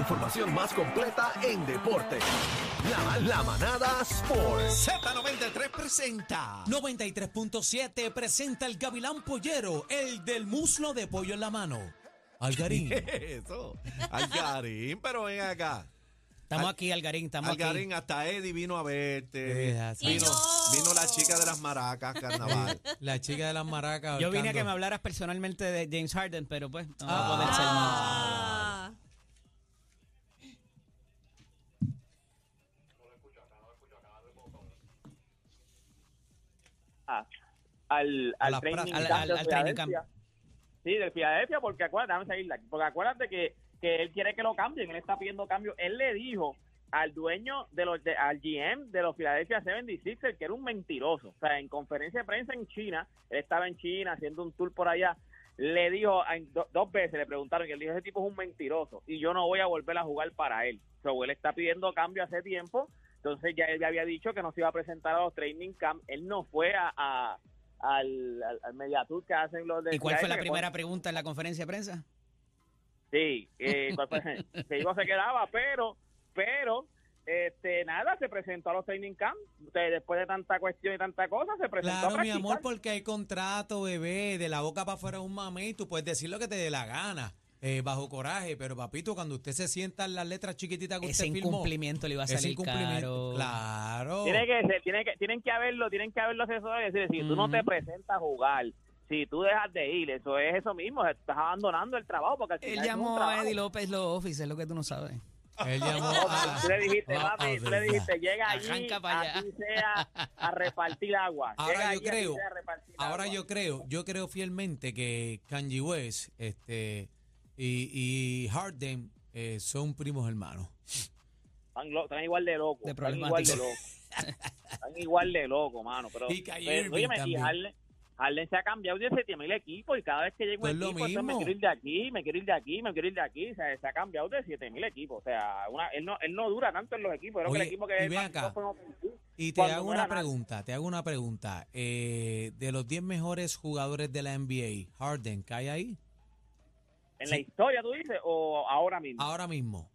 información más completa en deporte. La, la manada Sports. Z93 presenta 93.7 presenta el Gavilán Pollero, el del muslo de pollo en la mano. Algarín. Eso. Algarín, pero ven acá. Estamos Al- aquí, Algarín, estamos Algarín, hasta Eddy vino a verte. Vino, la chica de las maracas, carnaval. aquí. La chica de las maracas. Yo vine a que me hablaras personalmente de James Harden, pero pues no va Ah. a poder ser más. Al, al training camp Al- de al- training camp. Sí, de Filadelfia, porque acuérdate, seguirla porque acuérdate que, que él quiere que lo cambien, él está pidiendo cambio. Él le dijo al dueño de los de- al GM de los Philadelphia 76ers que era un mentiroso. O sea, en conferencia de prensa en China, él estaba en China haciendo un tour por allá, le dijo do- dos veces, le preguntaron que él dijo, ese tipo es un mentiroso y yo no voy a volver a jugar para él. So, él está pidiendo cambio hace tiempo, entonces ya él ya había dicho que no se iba a presentar a los training camp, él no fue a, a- al, al, al media tour que hacen los de ¿Y cuál fue la primera pregunta en la conferencia de prensa? Sí, eh, iba se quedaba, pero, pero, este, nada, se presentó a los training camp, Usted, después de tanta cuestión y tanta cosa, se presentó a Claro, mi practicar. amor, porque hay contrato, bebé. De la boca para afuera es un mamé y tú puedes decir lo que te dé la gana. Eh, bajo coraje, pero papito, cuando usted se sienta en las letras chiquititas que Ese usted firmó, incumplimiento le iba a ese salir incumplimiento, caro. claro. Tiene que ser, tiene que, tienen que haberlo, tienen que haberlo asesores y decir, si tú no te presentas a jugar, si tú dejas de ir, eso es eso mismo, estás abandonando el trabajo porque al Él final es un llamó a. Eddie López los office, es lo que tú no sabes. Él llamó No, a, tú le dijiste, a- papi, tú le dijiste, llega allí, Arranca pa' allá. así sea, a repartir agua. Ahora Llega yo allí, creo, ahora agua. yo creo, yo creo fielmente que Kanye West este, y, y Harden eh, son primos hermanos. Están, lo- están igual de locos. De están igual de locos. están igual de locos, mano. Pero, Y pero, y también. Harden, Harden se ha cambiado de 7 mil equipos y cada vez que llega un Pues lo equipo, entonces me quiero ir de aquí, me quiero ir de aquí, me quiero ir de aquí. O sea, se ha cambiado de 7 mil equipos. O sea, una, él, no, él no dura tanto en los equipos. Creo que Oye, el equipo que y acá. te hago una pregunta, te hago una pregunta. Eh, de los 10 mejores jugadores de la NBA, Harden, ¿cae ahí? En Sí. la historia, tú dices, o ahora mismo. Ahora mismo.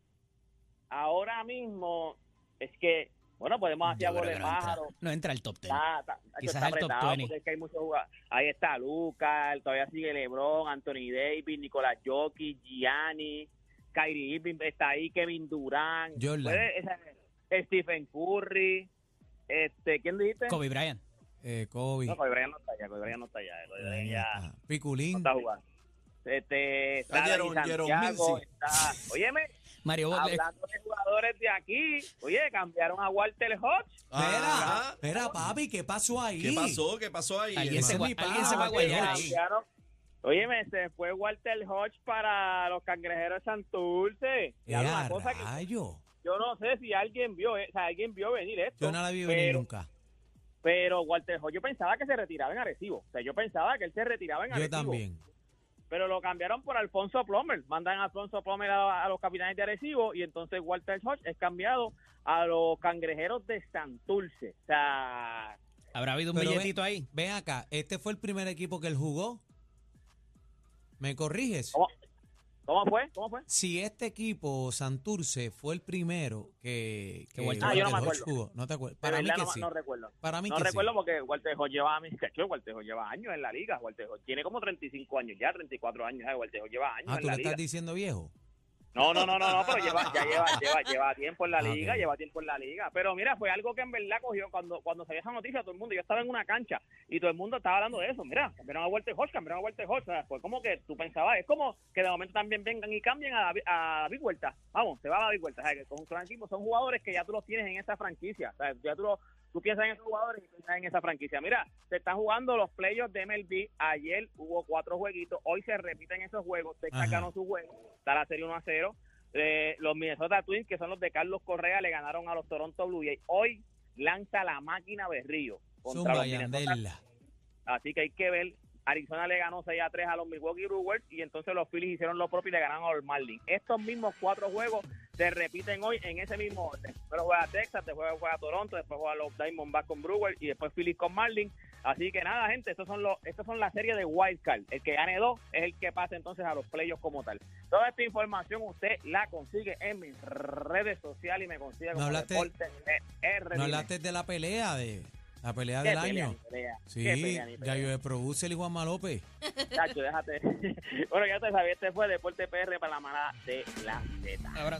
Ahora mismo es que, bueno, podemos hacer goles no entra, pájaros. no entra el top 10. Está, está, Quizás está el top apretado 20. porque es que hay muchos jugadores. Ahí está Lucas, todavía sigue LeBron, Anthony Davis, Nicolás Jokic, Gianni, Kyrie Irving, está ahí Kevin Durant, Stephen Curry, este, ¿quién dijiste? Kobe Bryant. Eh, Kobe. No, Kobe Bryant no está allá, Kobe Bryant no está allá, Kobe Bryant ya está. no Piculín. está jugando. Este, está Dani Santiago, está, óyeme, Mario Butler. hablando de jugadores de aquí, oye, cambiaron a Walter Hodge, Espera, Ajá. espera, papi, ¿qué pasó ahí? ¿Qué pasó? ¿Qué pasó ahí? Alguien Ese se, es va- mi alguien pana, se va a guayar Walter ahí. Óyeme, se fue Walter Hodge para los cangrejeros de Santurce. Y ¡Eh, una cosa que yo no sé si alguien vio, eh, o sea, alguien vio venir esto. Yo no la vi venir pero, nunca. Pero Walter Hodge yo pensaba que se retiraba en Arecibo. O sea, yo pensaba que él se retiraba en Yo Arecibo. también. Pero lo cambiaron por Alfonso Plomer. Mandan a Alfonso Plomer a, a los capitanes de Arecibo y entonces Walter Hodge es cambiado a los cangrejeros de Santurce. O sea, ¿Habrá habido un ven- billetito ahí? Ven acá, ¿este fue el primer equipo que él jugó? ¿Me corriges? ¿cómo, cómo fue? ¿Cómo fue? Si este equipo, Santurce, fue el primero que, Que Walter- Ah, yo no me acuerdo. jugó, ¿no te acuerdas? Para mí que no, sí. no recuerdo. Para mí No que recuerdo sí. porque Walter Hodge lleva, lleva años en la liga. Walter Hodge tiene como 35 años ya, 34 años. Hodge lleva años Ah, en tú la le liga. estás diciendo viejo. No, no, no, no, no, pero lleva, ya lleva, lleva, lleva tiempo en la Ah, liga, lleva tiempo en la liga. Pero mira, fue algo que en verdad cogió cuando cuando salió esa noticia todo el mundo. Yo estaba en una cancha y todo el mundo estaba hablando de eso. Mira, cambiaron a Walter Hodge, cambiaron a Walter Hodge. O sea, fue como que tú pensabas, es como que de momento también vengan y cambien a David, a David Huerta. Vamos, se va a David Huerta. O sea, que son, son equipos, son jugadores que ya tú los tienes en esa franquicia. O sea, ya tú, lo- tú piensas en esos jugadores y piensas en esa franquicia. Mira, se están jugando los playoffs de MLB. Ayer hubo cuatro jueguitos. Hoy se repiten esos juegos. Texas ganó su juego. Está la serie 1 a 0. Eh, los Minnesota Twins, que son los de Carlos Correa, le ganaron a los Toronto Blue Jays. Hoy lanza la máquina Berrío contra Zumba, los Minnesota. Así que hay que ver. Arizona le ganó 6 a 3 a los Milwaukee Brewers y entonces los Phillies hicieron lo propio y le ganaron a los Marlins. Estos mismos cuatro juegos se repiten hoy en ese mismo orden. Pero juega Texas, después juega Toronto, después juega los Diamondbacks con Brewers y después Phillies con Marlins. Así que nada, gente, estos son los, estos son la serie de Wildcard. El que gane dos es el que pasa entonces a los playoffs como tal. Toda esta información usted la consigue en mis redes sociales y me consigue como hablaste- Deportes R. No hablaste de la pelea, de la pelea ¿Qué del pelea, año. pelea? Sí, ¿Qué pelea? Gallo de Produce y Juanma López. Chacho, déjate. bueno, ya te sabía, este fue Deporte PR para la manada de la Z. Ahora.